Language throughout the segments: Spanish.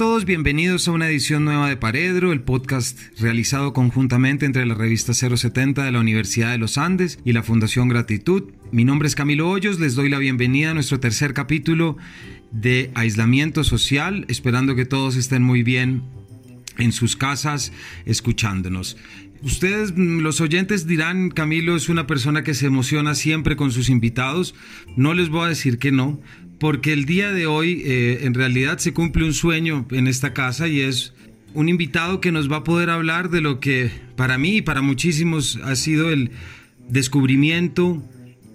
todos, bienvenidos a una edición nueva de Paredro, el podcast realizado conjuntamente entre la revista 070 de la Universidad de los Andes y la Fundación Gratitud. Mi nombre es Camilo Hoyos, les doy la bienvenida a nuestro tercer capítulo de aislamiento social, esperando que todos estén muy bien en sus casas escuchándonos. Ustedes, los oyentes, dirán, Camilo es una persona que se emociona siempre con sus invitados. No les voy a decir que no, porque el día de hoy eh, en realidad se cumple un sueño en esta casa y es un invitado que nos va a poder hablar de lo que para mí y para muchísimos ha sido el descubrimiento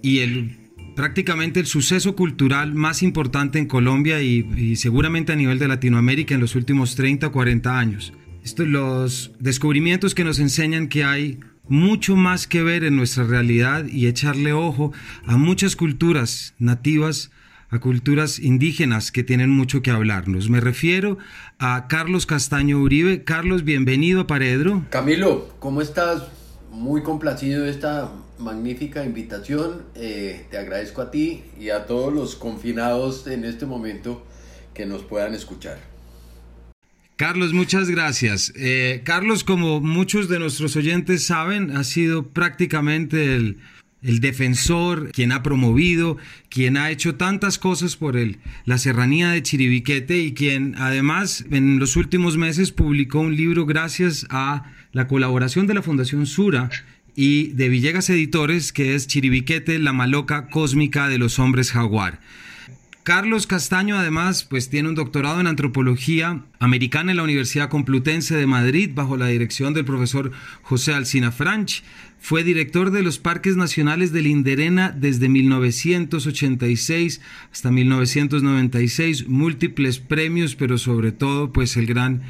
y el prácticamente el suceso cultural más importante en Colombia y, seguramente a nivel de Latinoamérica en los últimos 30 o 40 años. Estos los descubrimientos que nos enseñan que hay mucho más que ver en nuestra realidad y echarle ojo a muchas culturas nativas a culturas indígenas que tienen mucho que hablarnos. Me refiero a Carlos Castaño Uribe. Carlos, bienvenido a Paredro. Camilo, ¿cómo estás? Muy complacido de esta magnífica invitación. Eh, te agradezco a ti y a todos los confinados en este momento que nos puedan escuchar. Carlos, muchas gracias. Eh, Carlos, como muchos de nuestros oyentes saben, ha sido prácticamente el, el defensor, quien ha promovido, quien ha hecho tantas cosas por él, la serranía de Chiribiquete y quien además en los últimos meses publicó un libro gracias a la colaboración de la Fundación Sura y de Villegas Editores que es Chiribiquete, la maloca cósmica de los hombres jaguar. Carlos Castaño además pues tiene un doctorado en antropología americana en la Universidad Complutense de Madrid bajo la dirección del profesor José Alcina Franch. Fue director de los Parques Nacionales de Linderena desde 1986 hasta 1996, múltiples premios, pero sobre todo pues el gran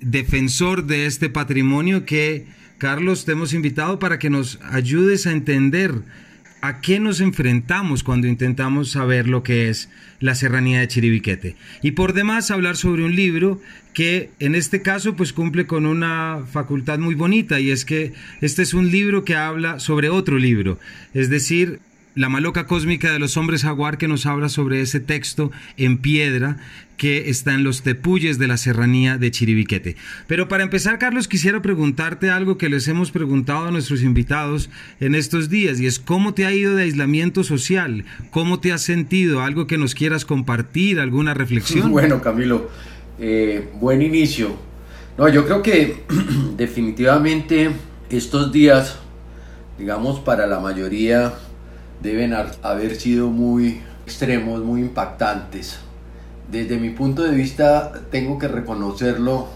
defensor de este patrimonio que Carlos te hemos invitado para que nos ayudes a entender a qué nos enfrentamos cuando intentamos saber lo que es la serranía de Chiribiquete. Y por demás hablar sobre un libro que en este caso pues cumple con una facultad muy bonita y es que este es un libro que habla sobre otro libro, es decir, la maloca cósmica de los hombres jaguar que nos habla sobre ese texto en piedra que está en los tepuyes de la serranía de Chiribiquete. Pero para empezar, Carlos, quisiera preguntarte algo que les hemos preguntado a nuestros invitados en estos días y es cómo te ha ido de aislamiento social, cómo te has sentido, algo que nos quieras compartir, alguna reflexión. Bueno, Camilo, eh, buen inicio. No, yo creo que definitivamente estos días, digamos, para la mayoría deben haber sido muy extremos, muy impactantes. Desde mi punto de vista, tengo que reconocerlo,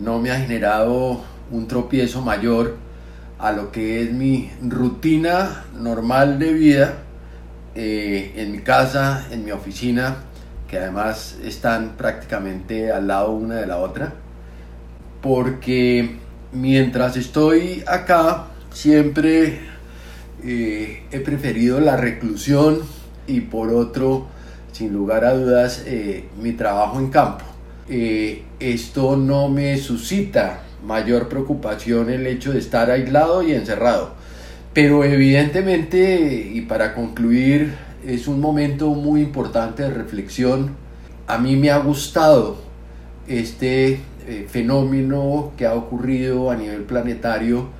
no me ha generado un tropiezo mayor a lo que es mi rutina normal de vida eh, en mi casa, en mi oficina, que además están prácticamente al lado una de la otra, porque mientras estoy acá, siempre eh, he preferido la reclusión y por otro, sin lugar a dudas, eh, mi trabajo en campo. Eh, esto no me suscita mayor preocupación el hecho de estar aislado y encerrado. Pero evidentemente, y para concluir, es un momento muy importante de reflexión. A mí me ha gustado este fenómeno que ha ocurrido a nivel planetario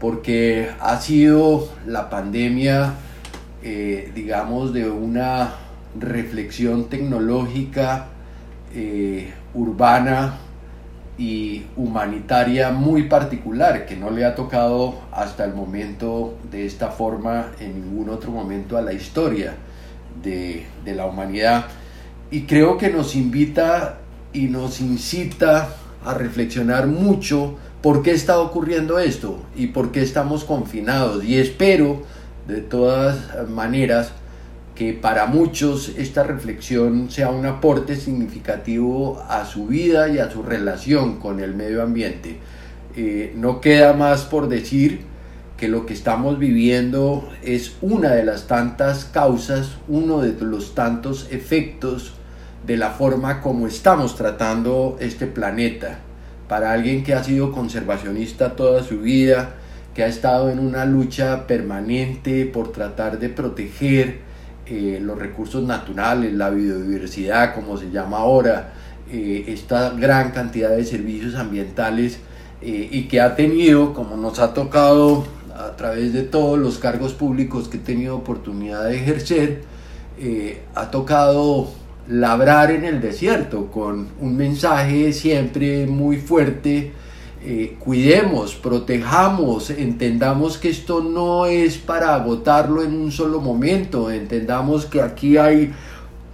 porque ha sido la pandemia, eh, digamos, de una reflexión tecnológica, eh, urbana y humanitaria muy particular, que no le ha tocado hasta el momento de esta forma en ningún otro momento a la historia de, de la humanidad. Y creo que nos invita y nos incita a reflexionar mucho por qué está ocurriendo esto y por qué estamos confinados. Y espero, de todas maneras, que para muchos esta reflexión sea un aporte significativo a su vida y a su relación con el medio ambiente. Eh, no queda más por decir que lo que estamos viviendo es una de las tantas causas, uno de los tantos efectos de la forma como estamos tratando este planeta para alguien que ha sido conservacionista toda su vida, que ha estado en una lucha permanente por tratar de proteger eh, los recursos naturales, la biodiversidad, como se llama ahora, eh, esta gran cantidad de servicios ambientales eh, y que ha tenido, como nos ha tocado a través de todos los cargos públicos que he tenido oportunidad de ejercer, eh, ha tocado labrar en el desierto con un mensaje siempre muy fuerte. cuidemos, protejamos, entendamos que esto no es para agotarlo en un solo momento, entendamos que aquí hay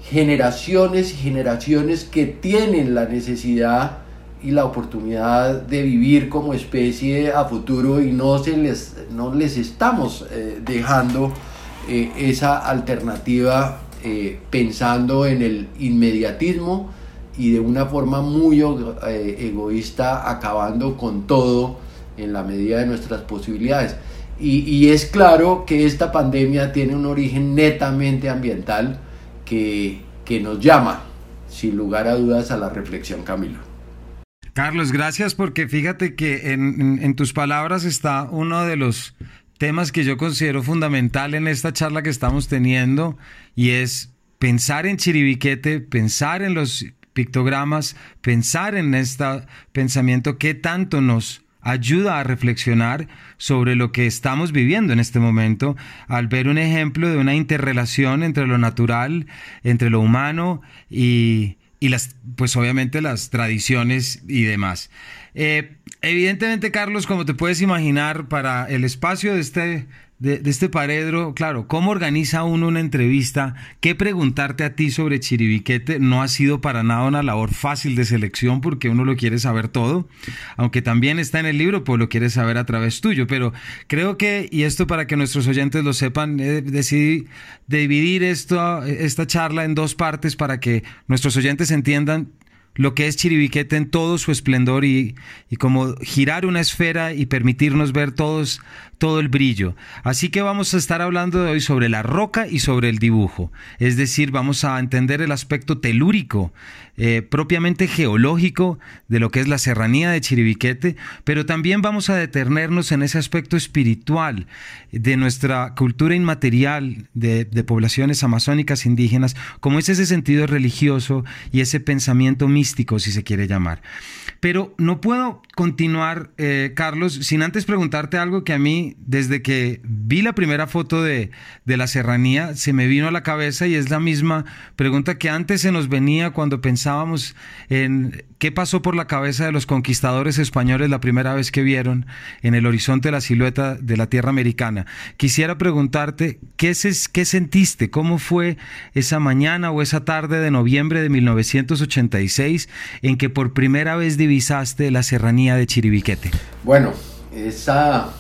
generaciones y generaciones que tienen la necesidad y la oportunidad de vivir como especie a futuro y no, se les, no les estamos eh, dejando eh, esa alternativa eh, pensando en el inmediatismo y de una forma muy egoísta acabando con todo en la medida de nuestras posibilidades. Y, es claro que esta pandemia tiene un origen netamente ambiental, que, nos llama, sin lugar a dudas, a la reflexión, Camilo. Carlos, gracias porque fíjate que en, tus palabras está uno de los temas que yo considero fundamental en esta charla que estamos teniendo y es pensar en Chiribiquete, pensar en los pictogramas, pensar en este pensamiento que tanto nos ayuda a reflexionar sobre lo que estamos viviendo en este momento al ver un ejemplo de una interrelación entre lo natural, entre lo humano y, las, pues obviamente las tradiciones y demás. Eh, evidentemente, Carlos, como te puedes imaginar, para el espacio de este de, este paredro, claro, ¿cómo organiza uno una entrevista? ¿Qué preguntarte a ti sobre Chiribiquete? No ha sido para nada una labor fácil de selección porque uno lo quiere saber todo, aunque también está en el libro, pues lo quiere saber a través tuyo, pero creo que, y esto para que nuestros oyentes lo sepan, decidí dividir esto, esta charla en dos partes para que nuestros oyentes entiendan lo que es Chiribiquete en todo su esplendor y, y, como girar una esfera y permitirnos ver todos todo el brillo. Así que vamos a estar hablando de hoy sobre la roca y sobre el dibujo. Es decir, vamos a entender el aspecto telúrico, eh, propiamente geológico de lo que es la serranía de Chiribiquete, pero también vamos a detenernos en ese aspecto espiritual de nuestra cultura inmaterial de, poblaciones amazónicas indígenas, como es ese sentido religioso y ese pensamiento místico, si se quiere llamar. Pero no puedo continuar, eh, Carlos, sin antes preguntarte algo que a mí desde que vi la primera foto de, de, la serranía, se me vino a la cabeza y es la misma pregunta que antes se nos venía cuando pensábamos en qué pasó por la cabeza de los conquistadores españoles la primera vez que vieron en el horizonte la silueta de la tierra americana. Quisiera preguntarte, ¿qué, qué sentiste? ¿Cómo fue esa mañana o esa tarde de noviembre de 1986 en que por primera vez divisaste la serranía de Chiribiquete? Bueno, esa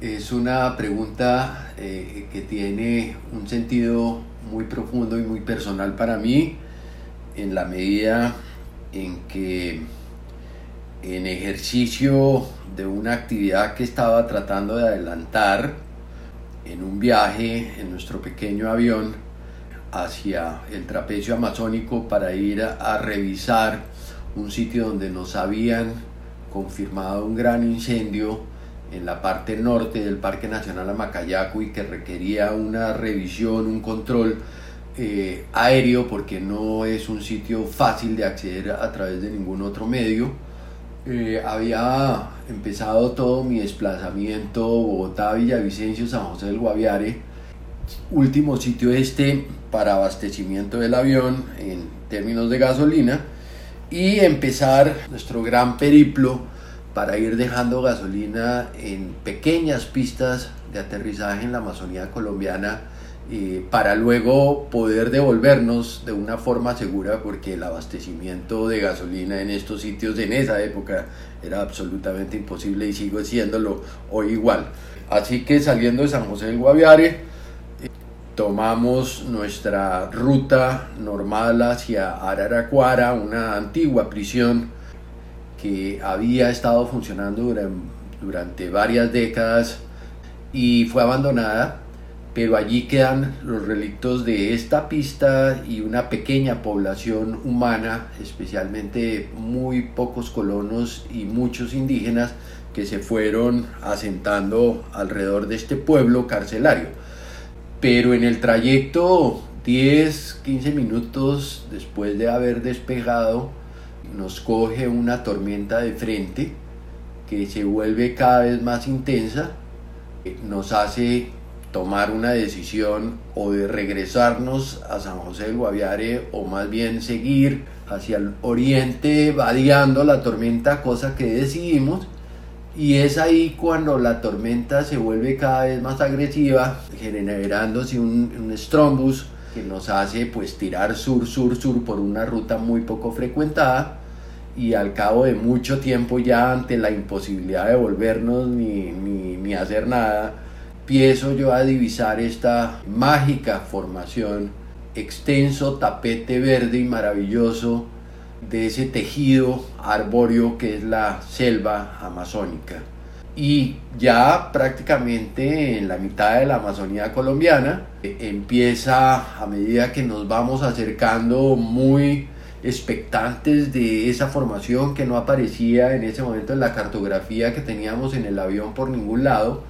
es una pregunta eh, que tiene un sentido muy profundo y muy personal para mí en la medida en que en ejercicio de una actividad que estaba tratando de adelantar en un viaje en nuestro pequeño avión hacia el trapecio amazónico para ir a revisar un sitio donde nos habían confirmado un gran incendio en la parte norte del Parque Nacional Amacayacu y que requería una revisión, un control eh, aéreo porque no es un sitio fácil de acceder a través de ningún otro medio. Eh, había empezado todo mi desplazamiento Bogotá, Villavicencio, San José del Guaviare, último sitio este para abastecimiento del avión en términos de gasolina y empezar nuestro gran periplo para ir dejando gasolina en pequeñas pistas de aterrizaje en la Amazonía colombiana eh, para luego poder devolvernos de una forma segura porque el abastecimiento de gasolina en estos sitios en esa época era absolutamente imposible y sigo siéndolo hoy igual. Así que saliendo de San José del Guaviare, tomamos nuestra ruta normal hacia Araraquara, una antigua prisión que había estado funcionando durante, varias décadas y fue abandonada, pero allí quedan los relictos de esta pista y una pequeña población humana, especialmente muy pocos colonos y muchos indígenas que se fueron asentando alrededor de este pueblo carcelario. Pero en el trayecto 10, 15 minutos después de haber despegado, nos coge una tormenta de frente que se vuelve cada vez más intensa, nos hace tomar una decisión o de regresarnos a San José del Guaviare o más bien seguir hacia el oriente vadeando la tormenta, cosa que decidimos. Y es ahí cuando la tormenta se vuelve cada vez más agresiva, generándose un, un strombus que nos hace pues tirar sur, sur, sur por una ruta muy poco frecuentada. Y al cabo de mucho tiempo ya ante la imposibilidad de volvernos ni, ni, ni hacer nada, empiezo yo a divisar esta mágica formación, extenso tapete verde y maravilloso de ese tejido arbóreo que es la selva amazónica. Y ya prácticamente en la mitad de la Amazonía colombiana empieza a medida que nos vamos acercando muy expectantes de esa formación que no aparecía en ese momento en la cartografía que teníamos en el avión por ningún lado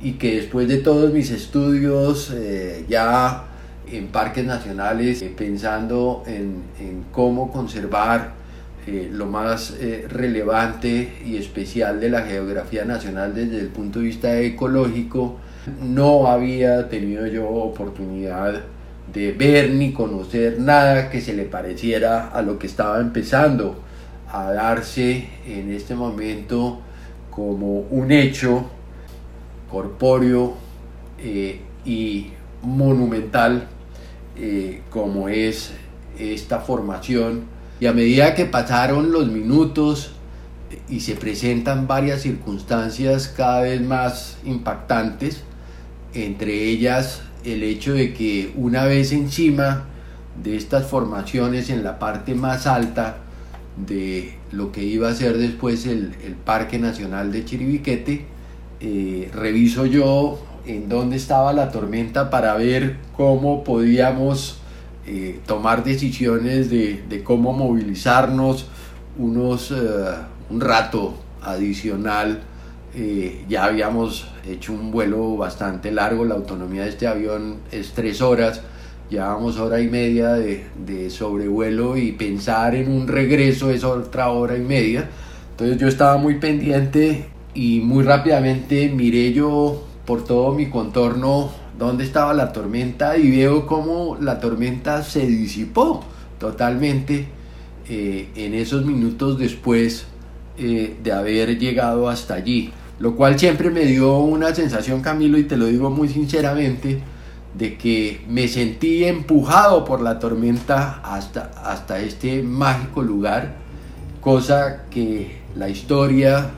y que después de todos mis estudios eh, ya en parques nacionales, eh, pensando en, cómo conservar eh, lo más relevante y especial de la geografía nacional desde el punto de vista ecológico, no había tenido yo oportunidad de ver ni conocer nada que se le pareciera a lo que estaba empezando a darse en este momento como un hecho corpóreo eh, y monumental eh, como es esta formación. Y a medida que pasaron los minutos y se presentan varias circunstancias cada vez más impactantes, entre ellas el hecho de que una vez encima de estas formaciones en la parte más alta de lo que iba a ser después el, el Parque Nacional de Chiribiquete, eh, reviso yo en dónde estaba la tormenta para ver cómo podíamos eh, tomar decisiones de, cómo movilizarnos unos, eh, un rato adicional. ya habíamos hecho un vuelo bastante largo, la autonomía de este avión es tres horas, llevamos hora y media de, de sobrevuelo y pensar en un regreso es otra hora y media. Entonces yo estaba muy pendiente y muy rápidamente miré yo por todo mi contorno dónde estaba la tormenta y veo cómo la tormenta se disipó totalmente eh, en esos minutos después eh, de haber llegado hasta allí. Lo cual siempre me dio una sensación, Camilo, y te lo digo muy sinceramente, de que me sentí empujado por la tormenta hasta, hasta este mágico lugar, cosa que la historia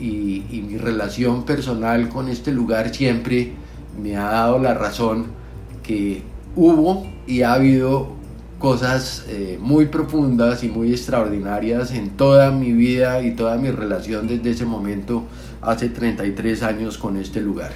y, mi relación personal con este lugar siempre me ha dado la razón que hubo y ha habido cosas eh, muy profundas y muy extraordinarias en toda mi vida y toda mi relación desde ese momento hace 33 años con este lugar.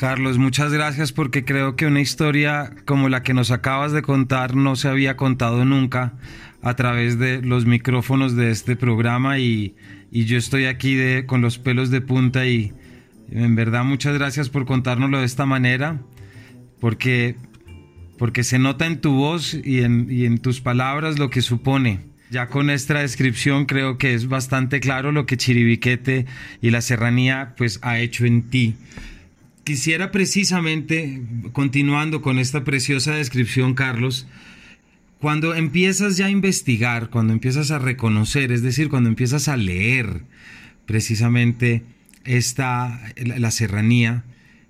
Carlos, muchas gracias porque creo que una historia como la que nos acabas de contar no se había contado nunca a través de los micrófonos de este programa y, yo estoy aquí de, con los pelos de punta y en verdad muchas gracias por contárnoslo de esta manera porque, porque se nota en tu voz y en, y en tus palabras lo que supone. Ya con esta descripción creo que es bastante claro lo que Chiribiquete y la serranía pues ha hecho en ti quisiera precisamente, continuando con esta preciosa descripción, Carlos, cuando empiezas ya a investigar, cuando empiezas a reconocer, es decir, cuando empiezas a leer precisamente esta, la, serranía,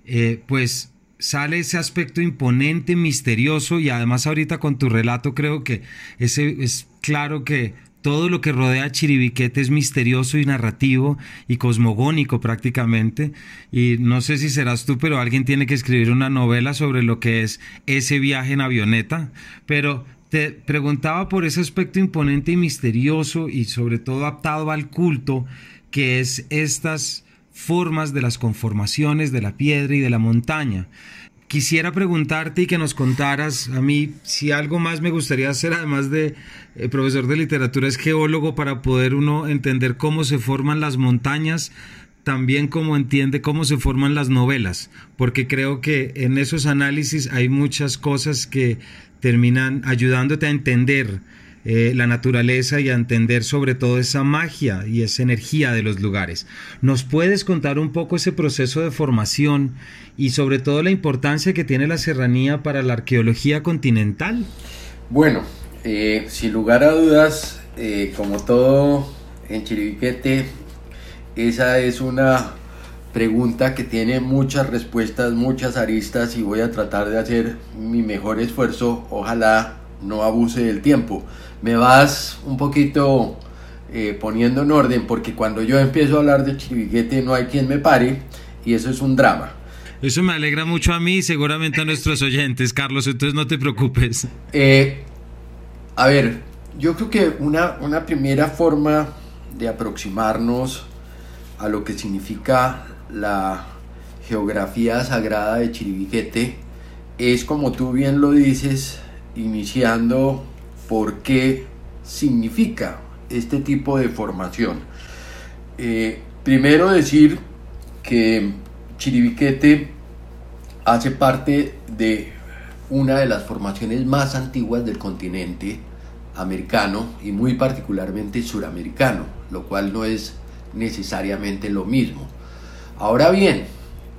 eh, pues sale ese aspecto imponente, misterioso y además ahorita con tu relato creo que ese es claro que todo lo que rodea Chiribiquete es misterioso y narrativo y cosmogónico prácticamente. Y no sé si serás tú, pero alguien tiene que escribir una novela sobre lo que es ese viaje en avioneta. Pero te preguntaba por ese aspecto imponente y misterioso y sobre todo adaptado al culto, que es estas formas de las conformaciones de la piedra y de la montaña. Quisiera preguntarte y que nos contaras, a mí, si algo más me gustaría hacer, además de eh, profesor de literatura, es geólogo para poder uno entender cómo se forman las montañas, también cómo entiende cómo se forman las novelas, porque creo que en esos análisis hay muchas cosas que terminan ayudándote a entender eh, la naturaleza y a entender sobre todo esa magia y esa energía de los lugares. ¿Nos puedes contar un poco ese proceso de formación y sobre todo la importancia que tiene la serranía para la arqueología continental? Bueno, eh, sin lugar a dudas, eh, como todo en Chiribiquete, esa es una pregunta que tiene muchas respuestas, muchas aristas y voy a tratar de hacer mi mejor esfuerzo. Ojalá no abuse del tiempo me vas un poquito eh, poniendo en orden, porque cuando yo empiezo a hablar de Chiriguete no hay quien me pare y eso es un drama. Eso me alegra mucho a mí y seguramente a nuestros oyentes, Carlos, entonces no te preocupes. Eh, a ver, yo creo que una, una primera forma de aproximarnos a lo que significa la geografía sagrada de Chiribiquete es como tú bien lo dices, iniciando por qué significa este tipo de formación. Eh, primero decir que Chiribiquete hace parte de una de las formaciones más antiguas del continente americano y muy particularmente suramericano, lo cual no es necesariamente lo mismo. Ahora bien,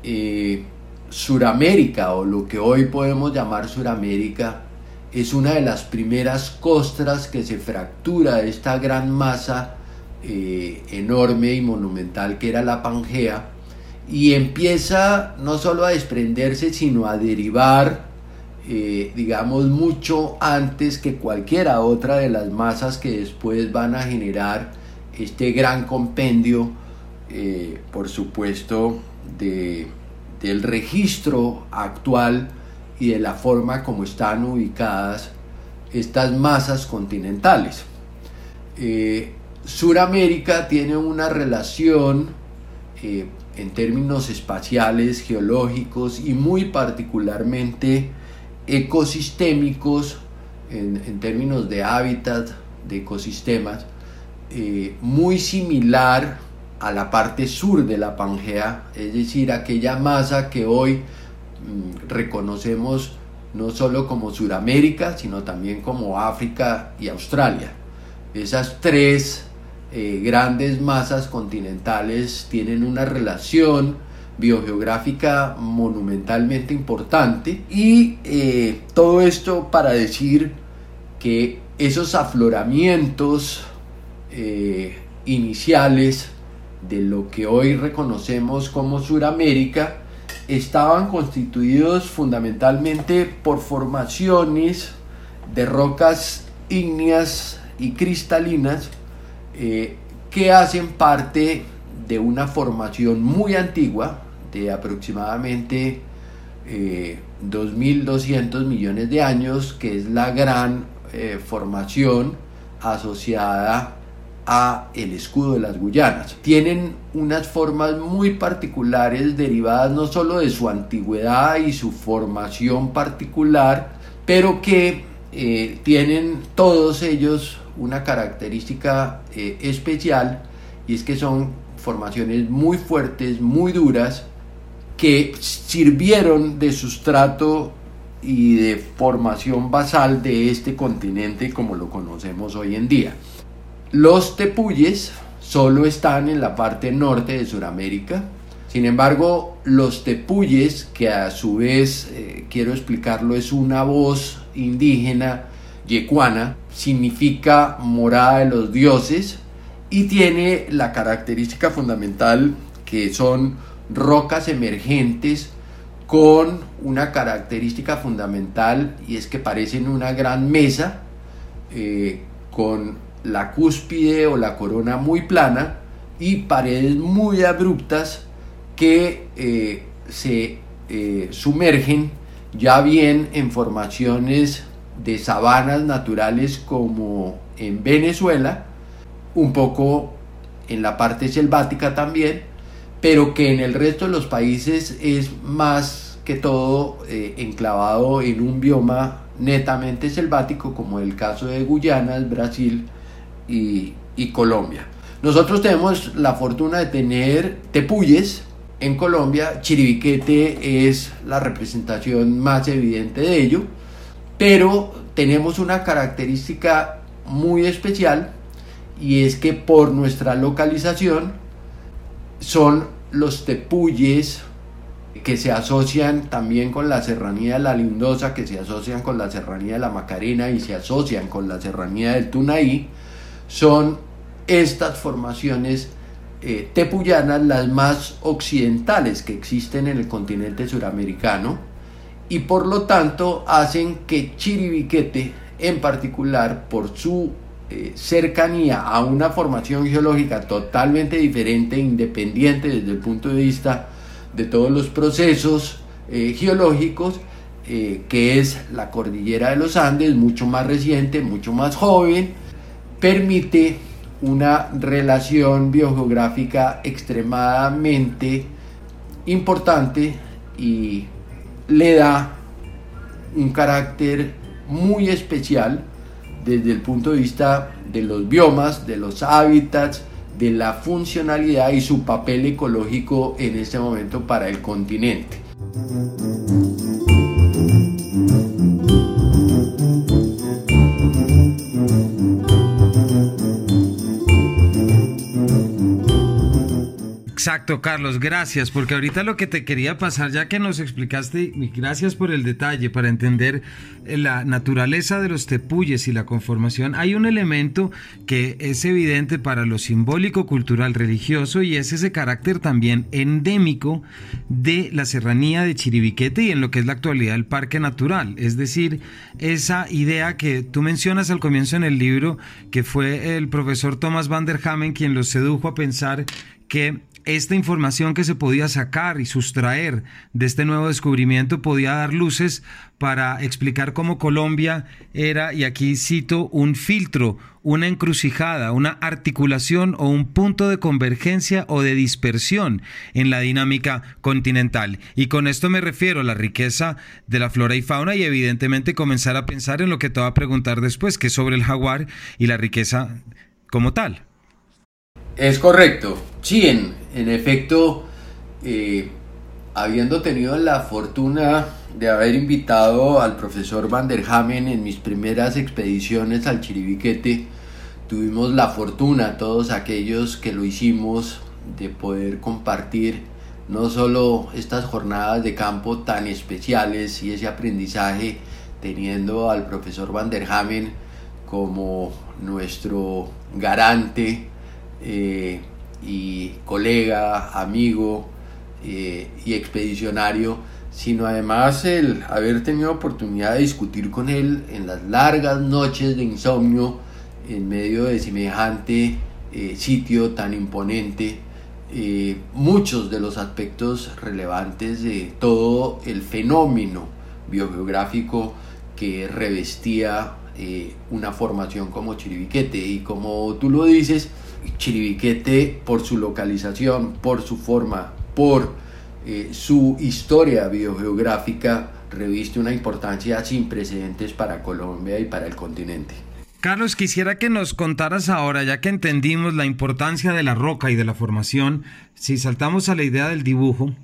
eh, Suramérica o lo que hoy podemos llamar Suramérica es una de las primeras costras que se fractura esta gran masa eh, enorme y monumental que era la Pangea y empieza no solo a desprenderse sino a derivar eh, digamos mucho antes que cualquiera otra de las masas que después van a generar este gran compendio eh, por supuesto de, del registro actual y de la forma como están ubicadas estas masas continentales. Eh, Suramérica tiene una relación eh, en términos espaciales, geológicos y muy particularmente ecosistémicos en, términos de hábitat, de ecosistemas, eh, muy similar a la parte sur de la Pangea, es decir, aquella masa que hoy reconocemos no solo como Sudamérica, sino también como África y Australia. Esas tres eh, grandes masas continentales tienen una relación biogeográfica monumentalmente importante y eh, todo esto para decir que esos afloramientos eh, iniciales de lo que hoy reconocemos como Suramérica estaban constituidos fundamentalmente por formaciones de rocas ígneas y cristalinas eh, que hacen parte de una formación muy antigua de aproximadamente 2.200 eh, millones de años, que es la gran eh, formación asociada el escudo de las Guyanas. Tienen unas formas muy particulares derivadas no solo de su antigüedad y su formación particular, pero que eh, tienen todos ellos una característica eh, especial y es que son formaciones muy fuertes, muy duras, que sirvieron de sustrato y de formación basal de este continente como lo conocemos hoy en día. Los tepuyes solo están en la parte norte de Sudamérica. Sin embargo, los tepuyes, que a su vez, eh, quiero explicarlo, es una voz indígena yecuana, significa morada de los dioses y tiene la característica fundamental que son rocas emergentes con una característica fundamental y es que parecen una gran mesa eh, con la cúspide o la corona muy plana y paredes muy abruptas que eh, se eh, sumergen ya bien en formaciones de sabanas naturales como en Venezuela, un poco en la parte selvática también, pero que en el resto de los países es más que todo eh, enclavado en un bioma netamente selvático como el caso de Guyana, Brasil y, Colombia. Nosotros tenemos la fortuna de tener tepuyes en Colombia, Chiribiquete es la representación más evidente de ello, pero tenemos una característica muy especial y es que por nuestra localización son los tepuyes que se asocian también con la serranía de la Lindosa, que se asocian con la serranía de la Macarena y se asocian con la serranía del Tunaí, son estas formaciones eh, tepuyanas las más occidentales que existen en el continente suramericano y por lo tanto hacen que Chiribiquete en particular por su eh, cercanía a una formación geológica totalmente diferente, independiente desde el punto de vista de todos los procesos eh, geológicos, eh, que es la cordillera de los Andes, mucho más reciente, mucho más joven, permite una relación biogeográfica extremadamente importante y le da un carácter muy especial desde el punto de vista de los biomas, de los hábitats, de la funcionalidad y su papel ecológico en este momento para el continente. Carlos, gracias, porque ahorita lo que te quería pasar, ya que nos explicaste, gracias por el detalle, para entender eh, la naturaleza de los tepuyes y la conformación, hay un elemento que es evidente para lo simbólico, cultural, religioso, y es ese carácter también endémico de la serranía de Chiribiquete y en lo que es la actualidad el parque natural, es decir, esa idea que tú mencionas al comienzo en el libro, que fue el profesor Thomas van der Hamen quien los sedujo a pensar que esta información que se podía sacar y sustraer de este nuevo descubrimiento podía dar luces para explicar cómo Colombia era, y aquí cito, un filtro, una encrucijada, una articulación o un punto de convergencia o de dispersión en la dinámica continental. Y con esto me refiero a la riqueza de la flora y fauna y evidentemente comenzar a pensar en lo que te va a preguntar después, que es sobre el jaguar y la riqueza como tal. Es correcto. Sí, en, efecto, eh, habiendo tenido la fortuna de haber invitado al profesor Van der Hamen en mis primeras expediciones al Chiribiquete, tuvimos la fortuna, todos aquellos que lo hicimos, de poder compartir no solo estas jornadas de campo tan especiales y ese aprendizaje teniendo al profesor Van der Hamen como nuestro garante eh, y colega, amigo eh, y expedicionario, sino además el haber tenido oportunidad de discutir con él en las largas noches de insomnio en medio de semejante eh, sitio tan imponente, muchos de los aspectos relevantes de todo el fenómeno biogeográfico que revestía una formación como Chiribiquete. Y como tú lo dices, Chiribiquete, por su localización, por su forma, por eh, su historia biogeográfica, reviste una importancia sin precedentes para Colombia y para el continente. Carlos, quisiera que nos contaras ahora, ya que entendimos la importancia de la roca y de la formación, si saltamos a la idea del dibujo,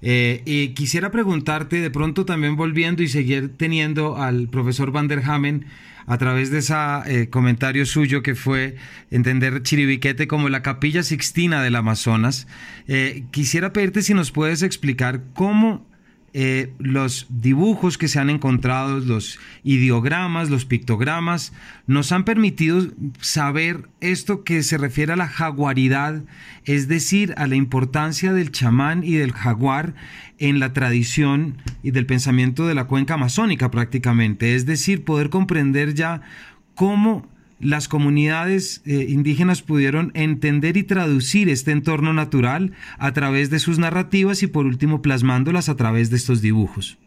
eh, quisiera preguntarte, de pronto también volviendo y seguir teniendo al profesor Van der Hamen, a través de ese eh, comentario suyo que fue entender Chiribiquete como la capilla sixtina del Amazonas, eh, quisiera pedirte si nos puedes explicar cómo eh, los dibujos que se han encontrado, los ideogramas, los pictogramas, nos han permitido saber esto que se refiere a la jaguaridad, es decir, a la importancia del chamán y del jaguar en la tradición y del pensamiento de la cuenca amazónica prácticamente, es decir, poder comprender ya cómo las comunidades eh, indígenas pudieron entender y traducir este entorno natural a través de sus narrativas y por último plasmándolas a través de estos dibujos.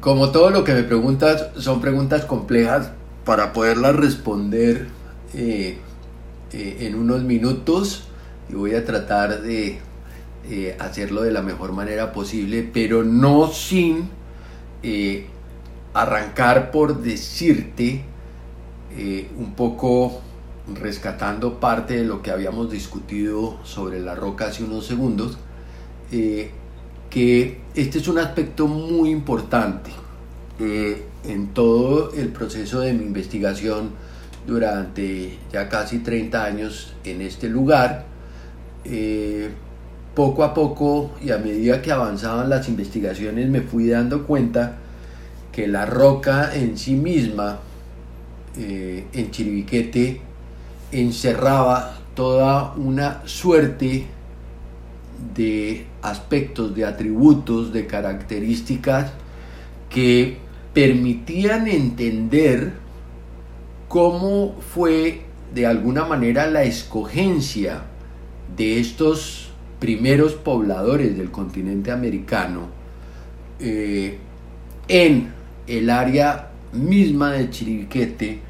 Como todo lo que me preguntas son preguntas complejas para poderlas responder eh, eh, en unos minutos y voy a tratar de eh, hacerlo de la mejor manera posible, pero no sin arrancar por decirte eh, un poco rescatando parte de lo que habíamos discutido sobre la roca hace unos segundos, que este es un aspecto muy importante en todo el proceso de mi investigación durante ya casi 30 años en este lugar poco a poco y a medida que avanzaban las investigaciones me fui dando cuenta que la roca en sí misma eh, en Chiribiquete encerraba toda una suerte de aspectos, de atributos, de características que permitían entender cómo fue de alguna manera la escogencia de estos primeros pobladores del continente americano eh, en el área misma de Chiribiquete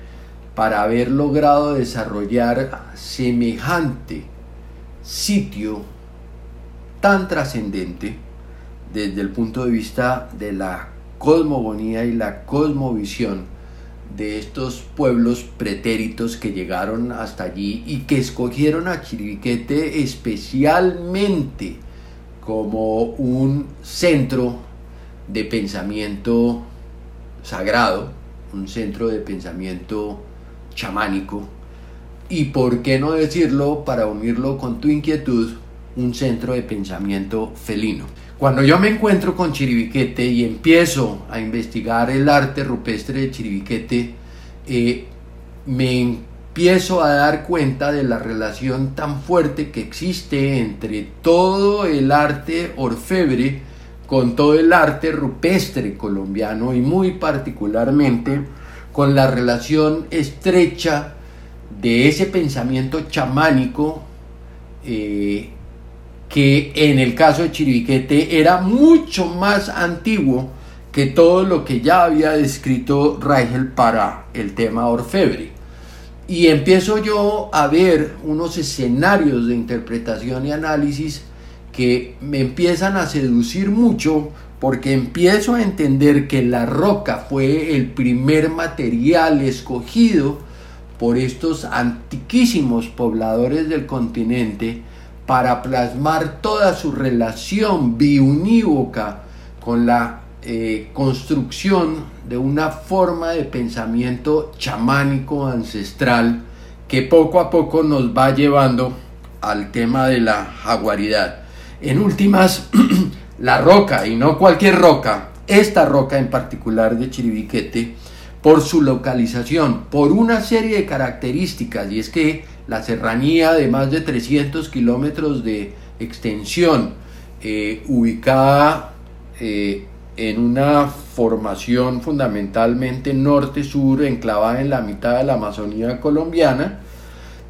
para haber logrado desarrollar semejante sitio tan trascendente desde el punto de vista de la cosmogonía y la cosmovisión de estos pueblos pretéritos que llegaron hasta allí y que escogieron a Chiribiquete especialmente como un centro de pensamiento sagrado, un centro de pensamiento chamánico y, por qué no decirlo, para unirlo con tu inquietud, un centro de pensamiento felino. Cuando yo me encuentro con Chiribiquete y empiezo a investigar el arte rupestre de Chiribiquete, eh, me empiezo a dar cuenta de la relación tan fuerte que existe entre todo el arte orfebre con todo el arte rupestre colombiano y muy particularmente con la relación estrecha de ese pensamiento chamánico eh, que en el caso de Chiribiquete era mucho más antiguo que todo lo que ya había descrito Reichel para el tema orfebre. Y empiezo yo a ver unos escenarios de interpretación y análisis que me empiezan a seducir mucho porque empiezo a entender que la roca fue el primer material escogido por estos antiquísimos pobladores del continente para plasmar toda su relación biunívoca con la eh, construcción de una forma de pensamiento chamánico ancestral que poco a poco nos va llevando al tema de la jaguaridad. En últimas, la roca, y no cualquier roca, esta roca en particular de Chiribiquete, por su localización, por una serie de características, y es que la serranía de más de 300 kilómetros de extensión, eh, ubicada eh, en una formación fundamentalmente norte-sur, enclavada en la mitad de la Amazonía colombiana,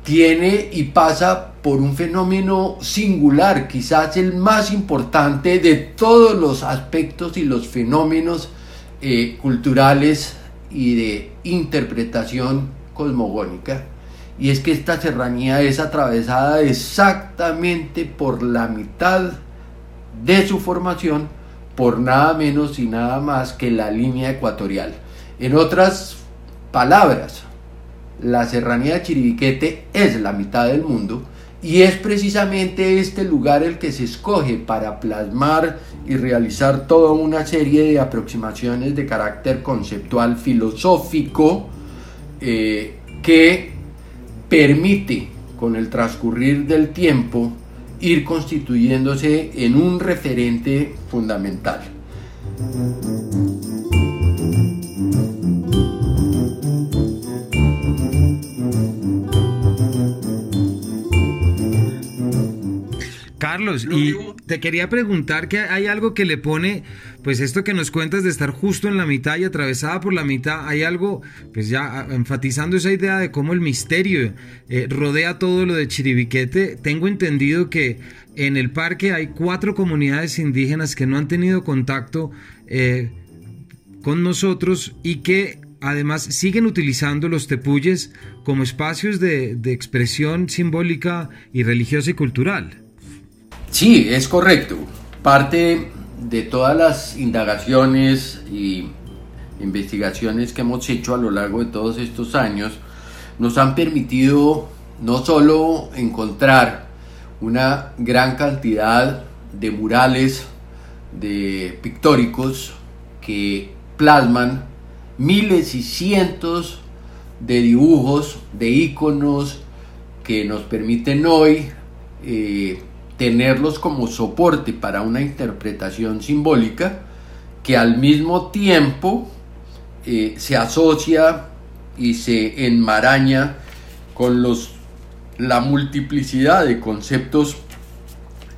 tiene y pasa por un fenómeno singular, quizás el más importante de todos los aspectos y los fenómenos eh, culturales y de interpretación cosmogónica, y es que esta serranía es atravesada exactamente por la mitad de su formación por nada menos y nada más que la línea ecuatorial. En otras palabras, la serranía de Chiribiquete es la mitad del mundo y es precisamente este lugar el que se escoge para plasmar y realizar toda una serie de aproximaciones de carácter conceptual filosófico eh, que permite con el transcurrir del tiempo ir constituyéndose en un referente fundamental. Carlos, y te quería preguntar que hay algo que le pone, pues esto que nos cuentas de estar justo en la mitad y atravesada por la mitad, hay algo, pues ya enfatizando esa idea de cómo el misterio eh, rodea todo lo de Chiribiquete. Tengo entendido que en el parque hay cuatro comunidades indígenas que no han tenido contacto eh, con nosotros y que además siguen utilizando los tepuyes como espacios de expresión simbólica y religiosa y cultural. Sí, es correcto. Parte de todas las indagaciones y investigaciones que hemos hecho a lo largo de todos estos años nos han permitido no solo encontrar una gran cantidad de murales, de pictóricos que plasman miles y cientos de dibujos, de iconos que nos permiten hoy eh, tenerlos como soporte para una interpretación simbólica que al mismo tiempo eh, se asocia y se enmaraña con los, la multiplicidad de conceptos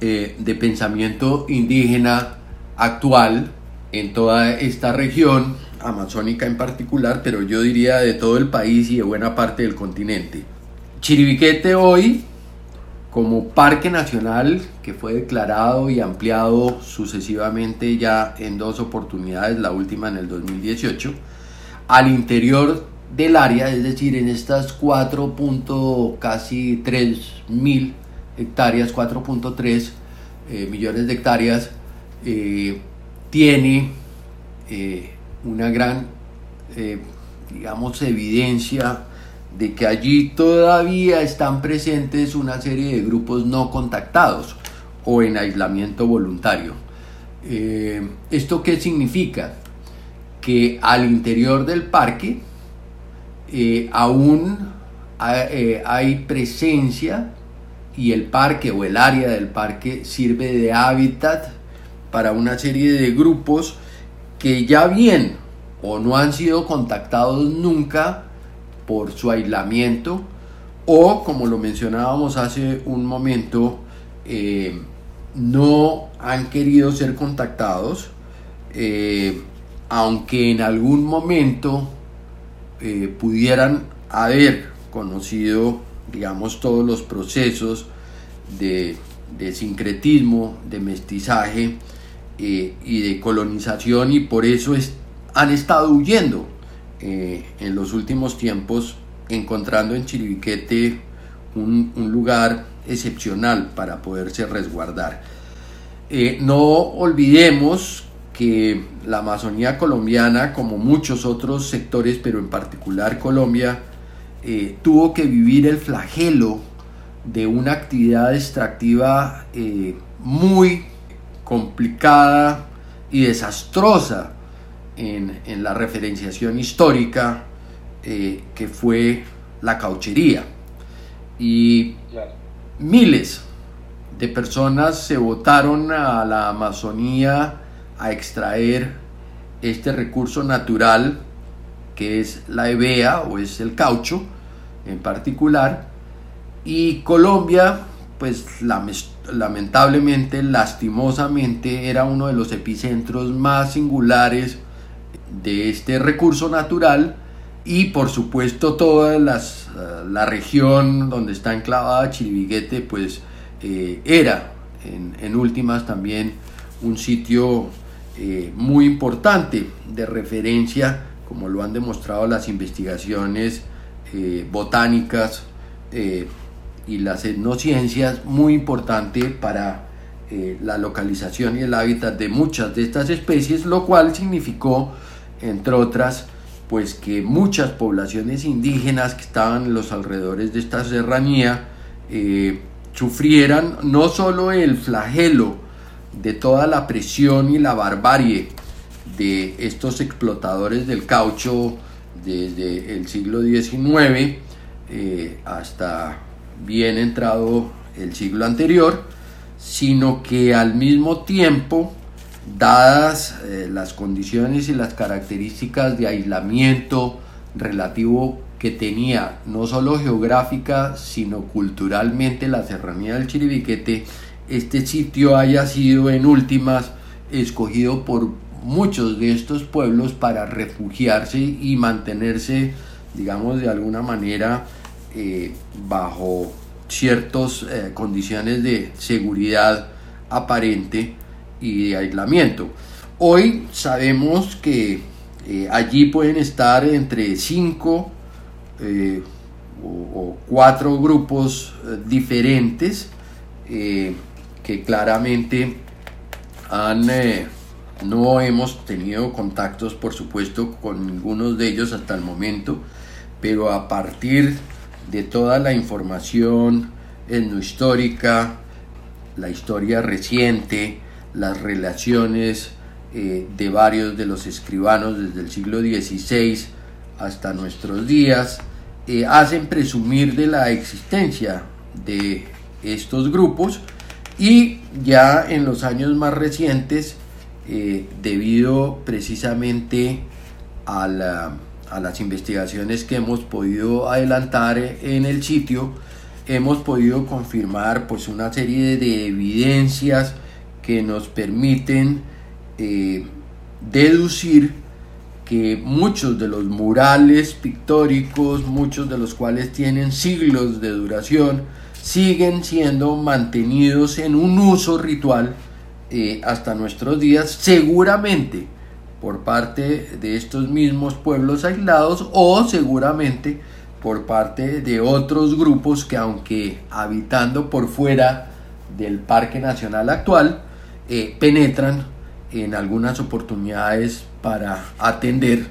eh, de pensamiento indígena actual en toda esta región, amazónica en particular, pero yo diría de todo el país y de buena parte del continente. Chiribiquete hoy, como parque nacional que fue declarado y ampliado sucesivamente ya en dos oportunidades, la última en el 2018, al interior del área, es decir, en estas 4. casi 3 mil hectáreas, 4.3 eh, millones de hectáreas, eh, tiene eh, una gran, digamos, evidencia de que allí todavía están presentes una serie de grupos no contactados o en aislamiento voluntario. ¿Esto qué significa? que al interior del parque eh, aún eh, hay, presencia y el parque o el área del parque sirve de hábitat para una serie de grupos que ya bien o no han sido contactados nunca por su aislamiento o como lo mencionábamos hace un momento eh, no han querido ser contactados aunque en algún momento eh, pudieran haber conocido, digamos, todos los procesos de, sincretismo, de mestizaje eh, y de colonización y por eso han estado huyendo eh, en los últimos tiempos, encontrando en Chiribiquete un, lugar excepcional para poderse resguardar. no olvidemos que la Amazonía colombiana, como muchos otros sectores, pero en particular Colombia, eh, tuvo que vivir el flagelo de una actividad extractiva eh, muy complicada y desastrosa en, la referenciación histórica eh, que fue la cauchería. Y miles de personas se votaron a la Amazonía a extraer este recurso natural que es la hebea o es el caucho en particular y Colombia pues lamentablemente lastimosamente era uno de los epicentros más singulares de este recurso natural y por supuesto toda las, eh, la región donde está enclavada Chiribiguete pues eh, era en, últimas también un sitio eh, muy importante de referencia, como lo han demostrado las investigaciones botánicas y las etnociencias, muy importante para la localización y el hábitat de muchas de estas especies, lo cual significó, entre otras, pues que muchas poblaciones indígenas que estaban en los alrededores de esta serranía sufrieran no solo el flagelo de toda la presión y la barbarie de estos explotadores del caucho desde el siglo XIX eh, hasta bien entrado el siglo anterior, sino que al mismo tiempo, dadas eh, las condiciones y las características de aislamiento relativo que tenía no solo geográfica, sino culturalmente la serranía del Chiribiquete, este sitio haya sido en últimas escogido por muchos de estos pueblos para refugiarse y mantenerse, digamos, de alguna manera eh, bajo ciertas eh, condiciones de seguridad aparente y de aislamiento. Hoy sabemos que eh, allí pueden estar entre cinco o, cuatro grupos diferentes que claramente han, eh, no hemos tenido contactos, por supuesto, con ninguno de ellos hasta el momento, pero a partir de toda la información etnohistórica, la historia reciente, las relaciones eh, de varios de los escribanos desde el siglo XVI hasta nuestros días, eh, hacen presumir de la existencia de estos grupos y ya en los años más recientes, eh, debido precisamente a, a, las investigaciones que hemos podido adelantar en el sitio, hemos podido confirmar pues una serie de evidencias que nos permiten eh, deducir que muchos de los murales pictóricos, muchos de los cuales tienen siglos de duración, siguen siendo mantenidos en un uso ritual eh, hasta nuestros días, seguramente por parte de estos mismos pueblos aislados o seguramente por parte de otros grupos que aunque habitando por fuera del Parque Nacional actual, eh, penetran en algunas oportunidades para atender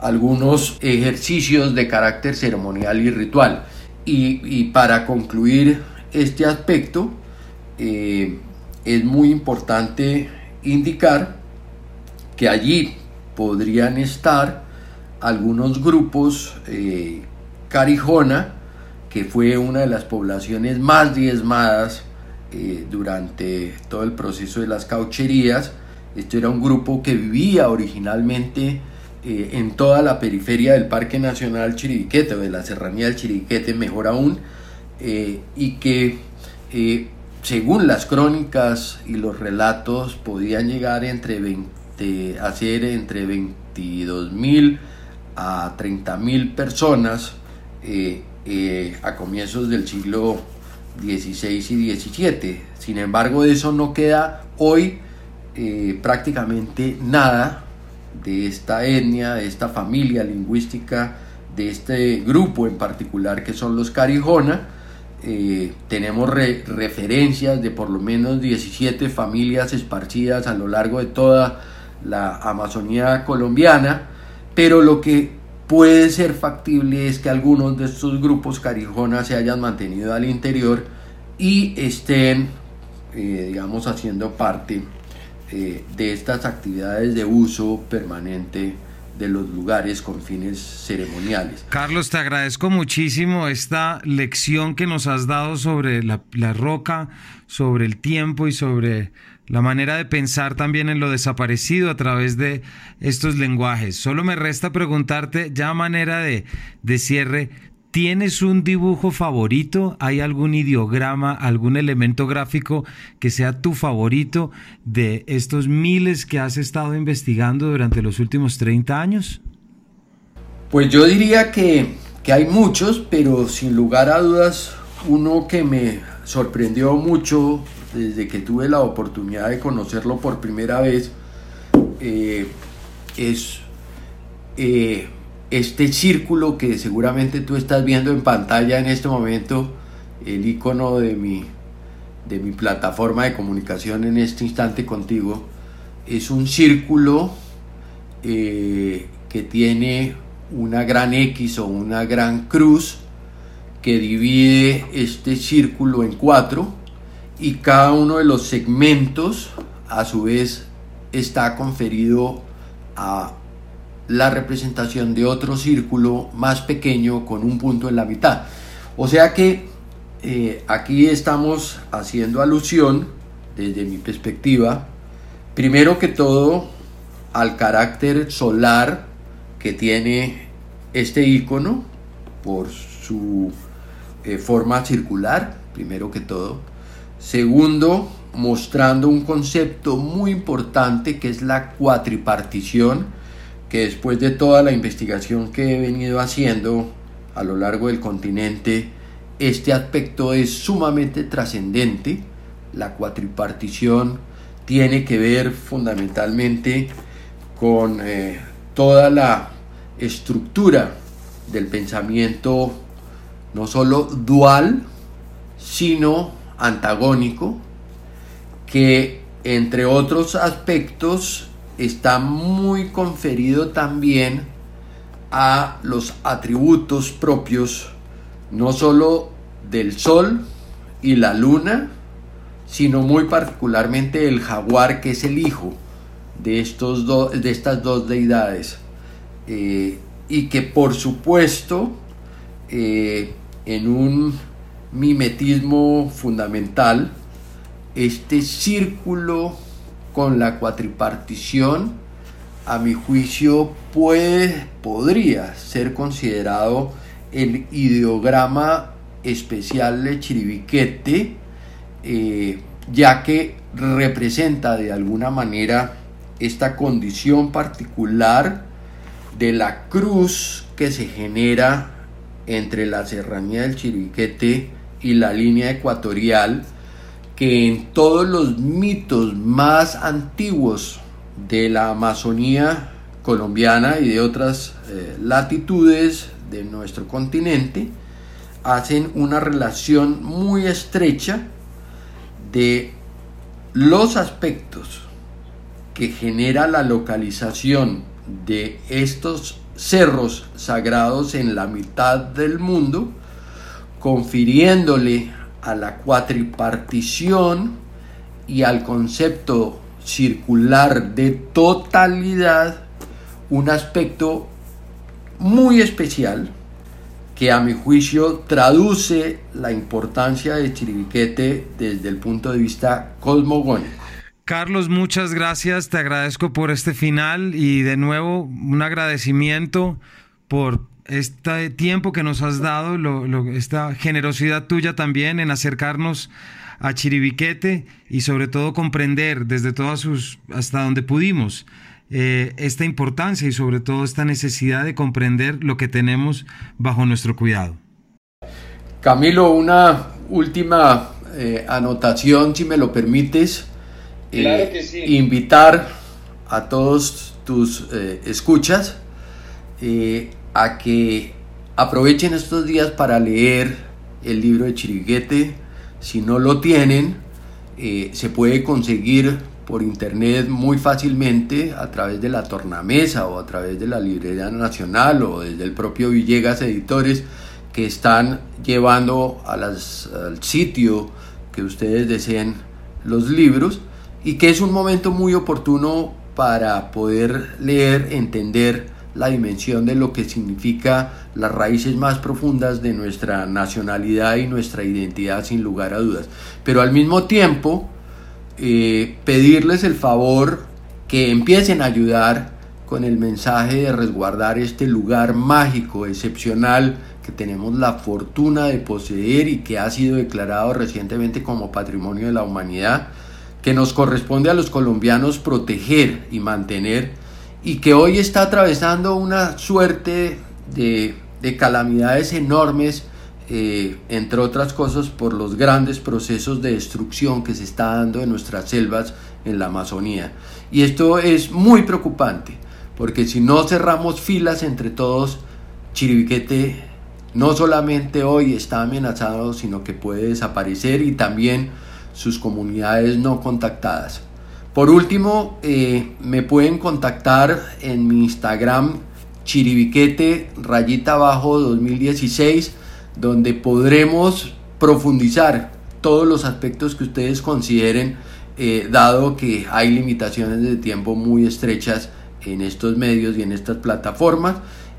algunos ejercicios de carácter ceremonial y ritual. Y, para concluir este aspecto, eh, es muy importante indicar que allí podrían estar algunos grupos eh, Carijona, que fue una de las poblaciones más diezmadas eh, durante todo el proceso de las caucherías. Esto era un grupo que vivía originalmente eh, en toda la periferia del Parque Nacional Chiribiquete o de la Serranía del Chiribiquete, mejor aún, eh, y que según las crónicas y los relatos podían llegar entre 20, a ser entre 22 mil a 30 mil personas a comienzos del siglo XVI y XVII. Sin embargo, de eso no queda hoy eh, prácticamente nada de esta etnia, de esta familia lingüística, de este grupo en particular que son los Carijona. tenemos referencias de por lo menos 17 familias esparcidas a lo largo de toda la Amazonía colombiana, pero lo que puede ser factible es que algunos de estos grupos carijonas se hayan mantenido al interior y estén, eh, digamos, haciendo parte eh, de estas actividades de uso permanente de los lugares con fines ceremoniales. Carlos, te agradezco muchísimo esta lección que nos has dado sobre la, la roca, sobre el tiempo y sobre la manera de pensar también en lo desaparecido a través de estos lenguajes. Solo me resta preguntarte ya a manera de, de cierre, ¿tienes un dibujo favorito? ¿Hay algún ideograma, algún elemento gráfico que sea tu favorito de estos miles que has estado investigando durante los últimos 30 años? Pues yo diría que, que hay muchos, pero sin lugar a dudas, uno que me sorprendió mucho desde que tuve la oportunidad de conocerlo por primera vez, eh, es eh, este círculo que seguramente tú estás viendo en pantalla en este momento, el icono de mi, de mi plataforma de comunicación en este instante contigo, es un círculo eh, que tiene una gran X o una gran cruz que divide este círculo en cuatro y cada uno de los segmentos a su vez está conferido a la representación de otro círculo más pequeño con un punto en la mitad. O sea que eh, aquí estamos haciendo alusión, desde mi perspectiva, primero que todo al carácter solar que tiene este icono por su eh, forma circular, primero que todo Segundo, mostrando un concepto muy importante que es la cuatripartición, que después de toda la investigación que he venido haciendo a lo largo del continente, este aspecto es sumamente trascendente. La cuatripartición tiene que ver fundamentalmente con eh, toda la estructura del pensamiento no solo dual, sino antagónico que entre otros aspectos está muy conferido también a los atributos propios no sólo del sol y la luna, sino muy particularmente el jaguar que es el hijo de, estos de estas dos deidades. Eh, y que por supuesto eh, en un mimetismo fundamental este círculo con la cuatripartición a mi juicio puede podría ser considerado el ideograma especial de Chiribiquete eh, ya que representa de alguna manera esta condición particular de la cruz que se genera entre la serranía del Chiribiquete y la línea ecuatorial, que en todos los mitos más antiguos de la Amazonía colombiana y de otras eh, latitudes de nuestro continente, hacen una relación muy estrecha de los aspectos que genera la localización de estos cerros sagrados en la mitad del mundo, confiriéndole a la cuatripartición y al concepto circular de totalidad un aspecto muy especial que a mi juicio traduce la importancia de Chiribiquete desde el punto de vista cosmogónico. Carlos, muchas gracias, te agradezco por este final y de nuevo un agradecimiento por este tiempo que nos has dado, esta generosidad tuya también en acercarnos a Chiribiquete y sobre todo comprender desde todas sus, hasta donde pudimos, eh, esta importancia y sobre todo esta necesidad de comprender lo que tenemos bajo nuestro cuidado. Camilo, una última eh, anotación, si me lo permites. Eh, invitar a todos tus escuchas a que aprovechen estos días para leer el libro de Chiriguete. Si no lo tienen, se puede conseguir por internet muy fácilmente a través de la tornamesa o a través de la librería nacional o desde el propio Villegas Editores que están llevando a las, al sitio que ustedes deseen los libros y que es un momento muy oportuno para poder leer, entender la dimensión de lo que significa las raíces más profundas de nuestra nacionalidad y nuestra identidad sin lugar a dudas. Pero al mismo tiempo, eh, pedirles el favor que empiecen a ayudar con el mensaje de resguardar este lugar mágico, excepcional, que tenemos la fortuna de poseer y que ha sido declarado recientemente como Patrimonio de la Humanidad, que nos corresponde a los colombianos proteger y mantener, y que hoy está atravesando una suerte de, de calamidades enormes eh, entre otras cosas por los grandes procesos de destrucción que se está dando en nuestras selvas en la Amazonía. Y esto es muy preocupante, porque si no cerramos filas entre todos, Chiribiquete no solamente hoy está amenazado, sino que puede desaparecer y también sus comunidades no contactadas. Por último, eh, me pueden contactar en mi Instagram chiribiquete rayita abajo 2016 donde podremos profundizar todos los aspectos que ustedes consideren, eh, dado que hay limitaciones de tiempo muy estrechas en estos medios y en estas plataformas.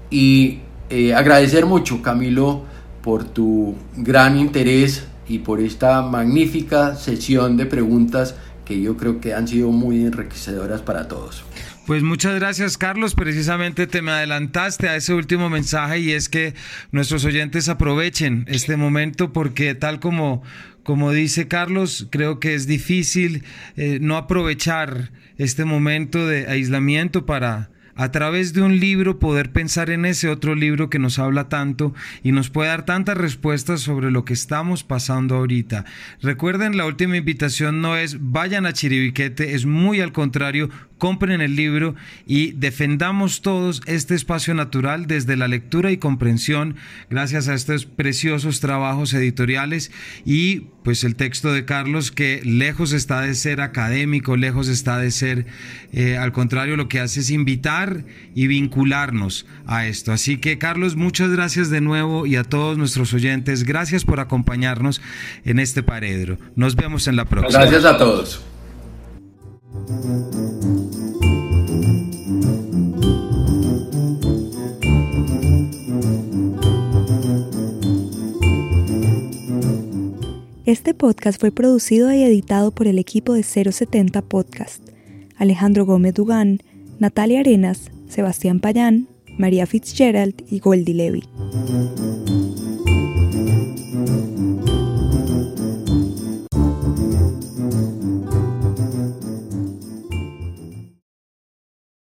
Y eh, agradecer mucho, Camilo, por tu gran interés y por esta magnífica sesión de preguntas que yo creo que han sido muy enriquecedoras para todos. Pues muchas gracias Carlos, precisamente te me adelantaste a ese último mensaje y es que nuestros oyentes aprovechen este momento porque tal como, como dice Carlos, creo que es difícil eh, no aprovechar este momento de aislamiento para a través de un libro poder pensar en ese otro libro que nos habla tanto y nos puede dar tantas respuestas sobre lo que estamos pasando ahorita. Recuerden, la última invitación no es vayan a Chiribiquete, es muy al contrario, compren el libro y defendamos todos este espacio natural desde la lectura y comprensión gracias a estos preciosos trabajos editoriales y pues el texto de Carlos que lejos está de ser académico, lejos está de ser, eh, al contrario, lo que hace es invitar y vincularnos a esto. Así que Carlos, muchas gracias de nuevo y a todos nuestros oyentes, gracias por acompañarnos en este paredro. Nos vemos en la próxima. Gracias a todos. Este podcast fue producido y editado por el equipo de 070 Podcast. Alejandro Gómez Dugán, Natalia Arenas, Sebastián Payán, María Fitzgerald y Goldie Levy.